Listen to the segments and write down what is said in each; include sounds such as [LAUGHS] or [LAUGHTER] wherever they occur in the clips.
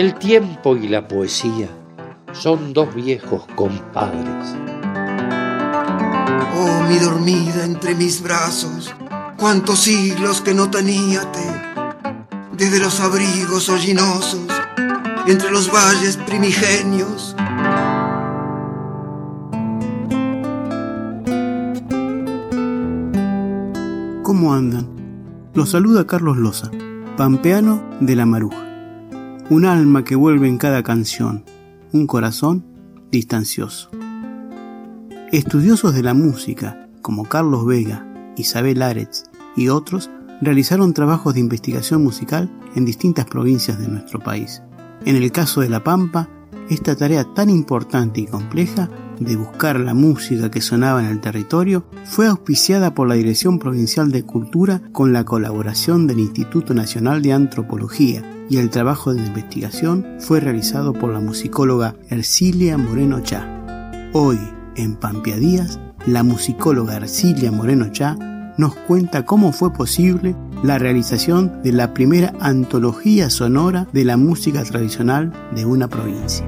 El tiempo y la poesía son dos viejos compadres. Oh, mi dormida entre mis brazos, cuántos siglos que no teníate, desde los abrigos hollinosos, entre los valles primigenios, ¿Cómo andan? Los saluda Carlos Loza, pampeano de la Maruja. Un alma que vuelve en cada canción, un corazón distancioso. Estudiosos de la música, como Carlos Vega, Isabel Aretz y otros, realizaron trabajos de investigación musical en distintas provincias de nuestro país. En el caso de La Pampa, esta tarea tan importante y compleja de buscar la música que sonaba en el territorio fue auspiciada por la Dirección Provincial de Cultura con la colaboración del Instituto Nacional de Antropología y el trabajo de investigación fue realizado por la musicóloga Ercilia Moreno Chá. Hoy, en Pampiadías, la musicóloga Ercilia Moreno Chá nos cuenta cómo fue posible la realización de la primera antología sonora de la música tradicional de una provincia.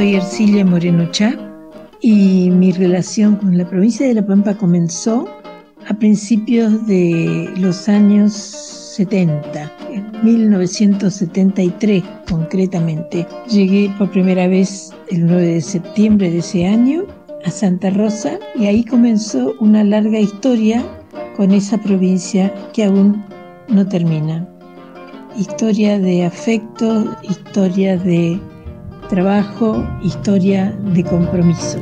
Soy Ercilia Moreno Chá y mi relación con la provincia de La Pampa comenzó a principios de los años 70, en 1973 concretamente. Llegué por primera vez el 9 de septiembre de ese año a Santa Rosa y ahí comenzó una larga historia con esa provincia que aún no termina. Historia de afecto, historia de trabajo, historia de compromiso.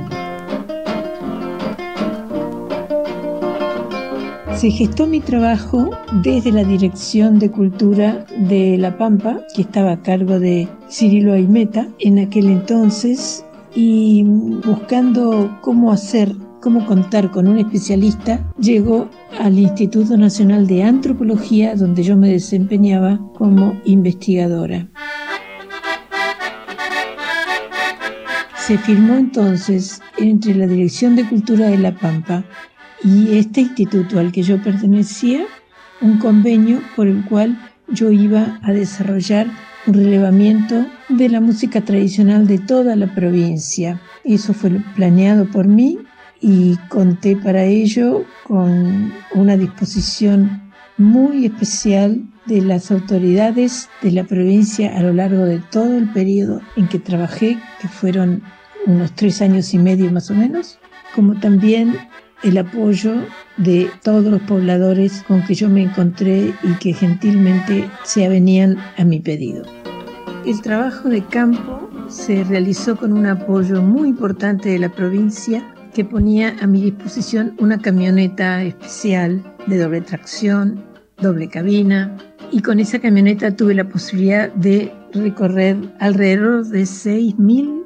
Se gestó mi trabajo desde la Dirección de Cultura de La Pampa, que estaba a cargo de Cirilo Aimeta en aquel entonces, y buscando cómo hacer, cómo contar con un especialista, llegó al Instituto Nacional de Antropología, donde yo me desempeñaba como investigadora. Se firmó entonces entre la Dirección de Cultura de La Pampa y este instituto al que yo pertenecía un convenio por el cual yo iba a desarrollar un relevamiento de la música tradicional de toda la provincia. Eso fue planeado por mí y conté para ello con una disposición muy especial de las autoridades de la provincia a lo largo de todo el periodo en que trabajé, que fueron unos tres años y medio más o menos, como también el apoyo de todos los pobladores con que yo me encontré y que gentilmente se avenían a mi pedido. El trabajo de campo se realizó con un apoyo muy importante de la provincia que ponía a mi disposición una camioneta especial de doble tracción, doble cabina, y con esa camioneta tuve la posibilidad de recorrer alrededor de 6.000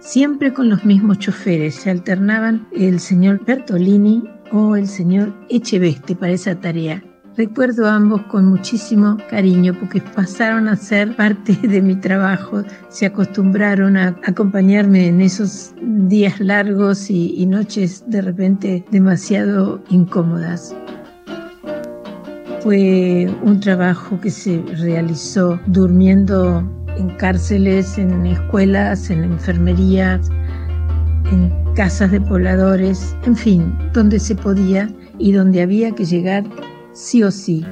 siempre con los mismos choferes. Se alternaban el señor Bertolini o el señor Echeveste para esa tarea. Recuerdo a ambos con muchísimo cariño porque pasaron a ser parte de mi trabajo, se acostumbraron a acompañarme en esos días largos y noches de repente demasiado incómodas. Fue un trabajo que se realizó durmiendo en cárceles, en escuelas, en enfermerías, en casas de pobladores, en fin, donde se podía y donde había que llegar sí o sí.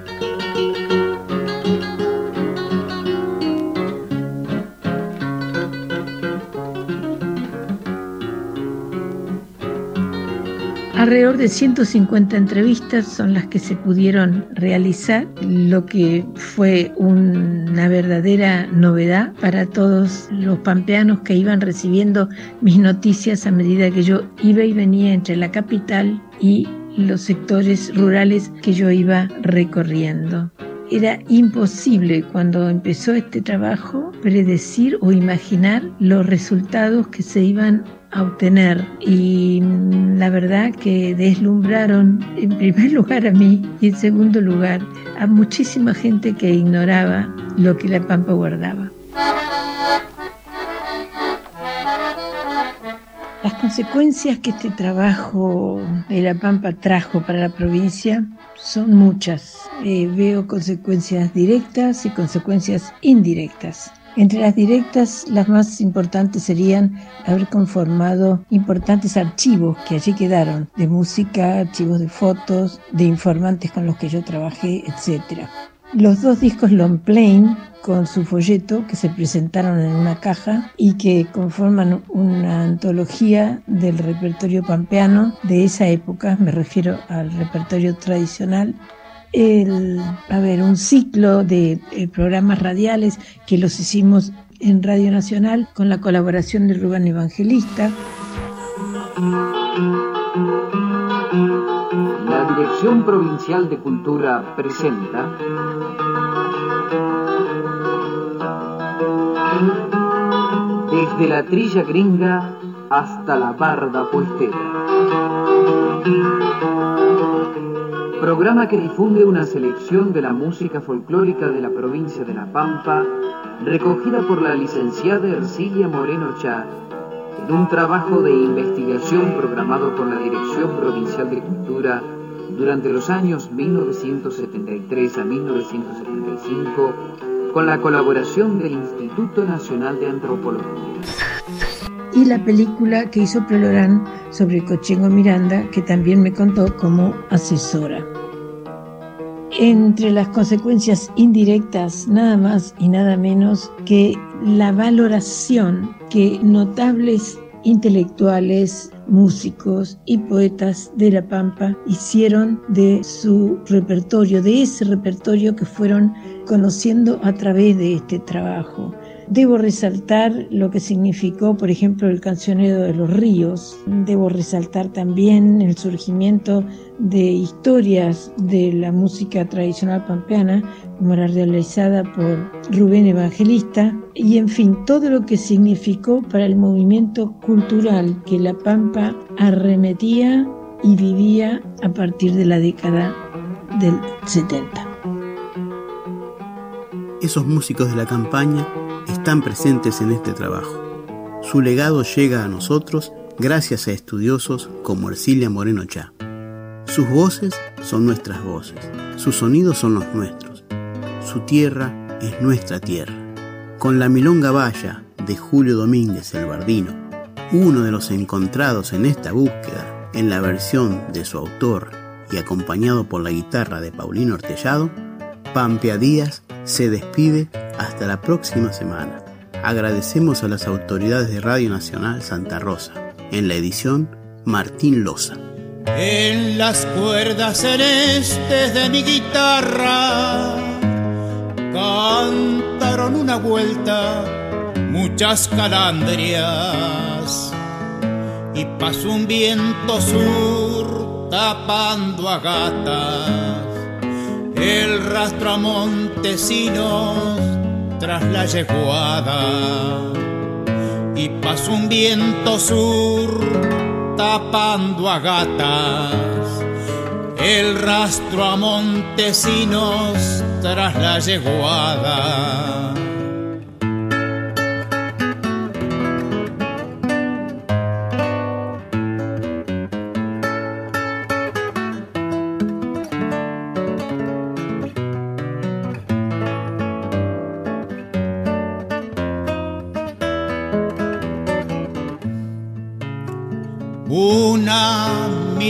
Alrededor de 150 entrevistas son las que se pudieron realizar, lo que fue una verdadera novedad para todos los pampeanos que iban recibiendo mis noticias a medida que yo iba y venía entre la capital y los sectores rurales que yo iba recorriendo. Era imposible cuando empezó este trabajo predecir o imaginar los resultados que se iban a obtener y la verdad que deslumbraron en primer [LAUGHS] lugar a mí y en segundo lugar a muchísima gente que ignoraba lo que la Pampa guardaba. Las consecuencias que este trabajo de La Pampa trajo para la provincia son muchas. Eh, veo consecuencias directas y consecuencias indirectas. Entre las directas, las más importantes serían haber conformado importantes archivos que allí quedaron, de música, archivos de fotos, de informantes con los que yo trabajé, etc. Los dos discos Long Plain con su folleto que se presentaron en una caja y que conforman una antología del repertorio pampeano de esa época, me refiero al repertorio tradicional. El, a ver, un ciclo de eh, programas radiales que los hicimos en Radio Nacional con la colaboración de Rubén Evangelista. Dirección Provincial de Cultura presenta Desde la trilla gringa hasta la barda puestera. Programa que difunde una selección de la música folclórica de la provincia de La Pampa, recogida por la licenciada Ercilia Moreno Chá, en un trabajo de investigación programado por la Dirección Provincial de Cultura durante los años 1973 a 1975 con la colaboración del Instituto Nacional de Antropología. Y la película que hizo Prolorán sobre Cochengo Miranda, que también me contó como asesora. Entre las consecuencias indirectas, nada más y nada menos que la valoración que notables intelectuales, músicos y poetas de La Pampa hicieron de su repertorio, de ese repertorio que fueron conociendo a través de este trabajo. Debo resaltar lo que significó, por ejemplo, el cancionero de los ríos. Debo resaltar también el surgimiento de historias de la música tradicional pampeana, como la realizada por Rubén Evangelista, y en fin, todo lo que significó para el movimiento cultural que La Pampa arremetía y vivía a partir de la década del 70. Esos músicos de la campaña están presentes en este trabajo. Su legado llega a nosotros gracias a estudiosos como Ercilia Moreno Chá. Sus voces son nuestras voces, sus sonidos son los nuestros, su tierra es nuestra tierra. Con la Milonga Valla de Julio Domínguez el Bardino, uno de los encontrados en esta búsqueda en la versión de su autor y acompañado por la guitarra de Paulino Ortellado, Pampea Díaz se despide hasta la próxima semana. Agradecemos a las autoridades de Radio Nacional Santa Rosa. En la edición, Martín Loza. En las cuerdas celestes de mi guitarra cantaron una vuelta muchas calandrias y pasó un viento sur tapando a gatas el rastro a Montesinos tras la yeguada y pasó un viento sur tapando a gatas. El rastro a Montesinos tras la yeguada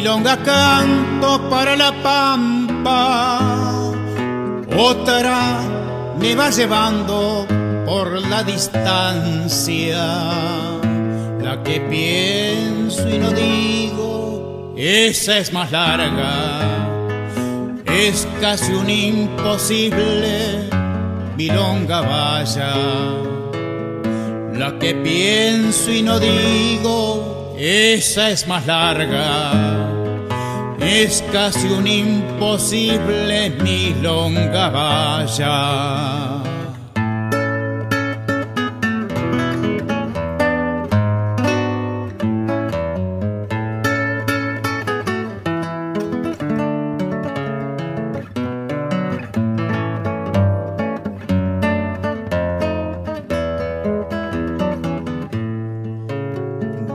milonga canto para la pampa, otra me va llevando por la distancia, la que pienso y no digo esa es más larga. Es casi un imposible milonga vaya. La que pienso y no digo, esa es más larga. Es casi un imposible milonga vaya.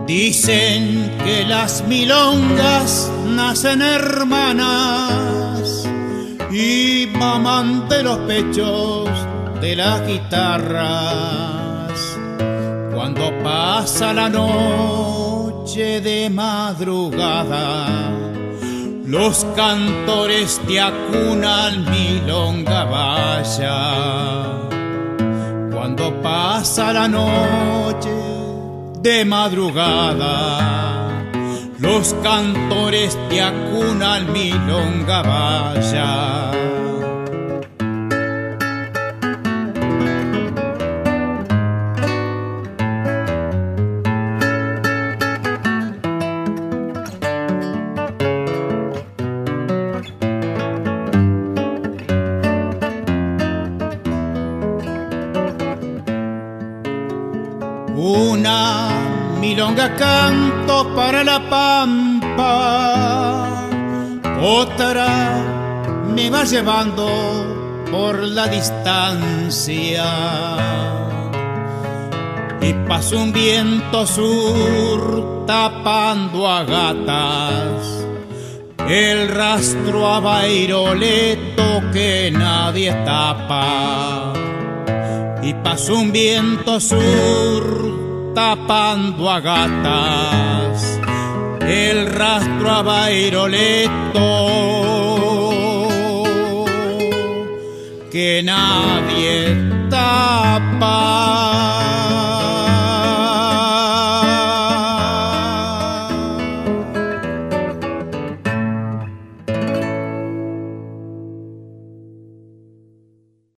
Dicen que las milongas nacen hermanas y maman de los pechos de las guitarras. Cuando pasa la noche de madrugada, los cantores te acunan milonga vaya. Cuando pasa la noche de madrugada. Los cantores te acunan milonga vaya. Canto para la pampa, otra me va llevando por la distancia. Y pasa un viento sur tapando a gatas, el rastro a bairoleto que nadie tapa. Y pasa un viento sur tapando a gatas, el rastro a Bairoleto que nadie tapa.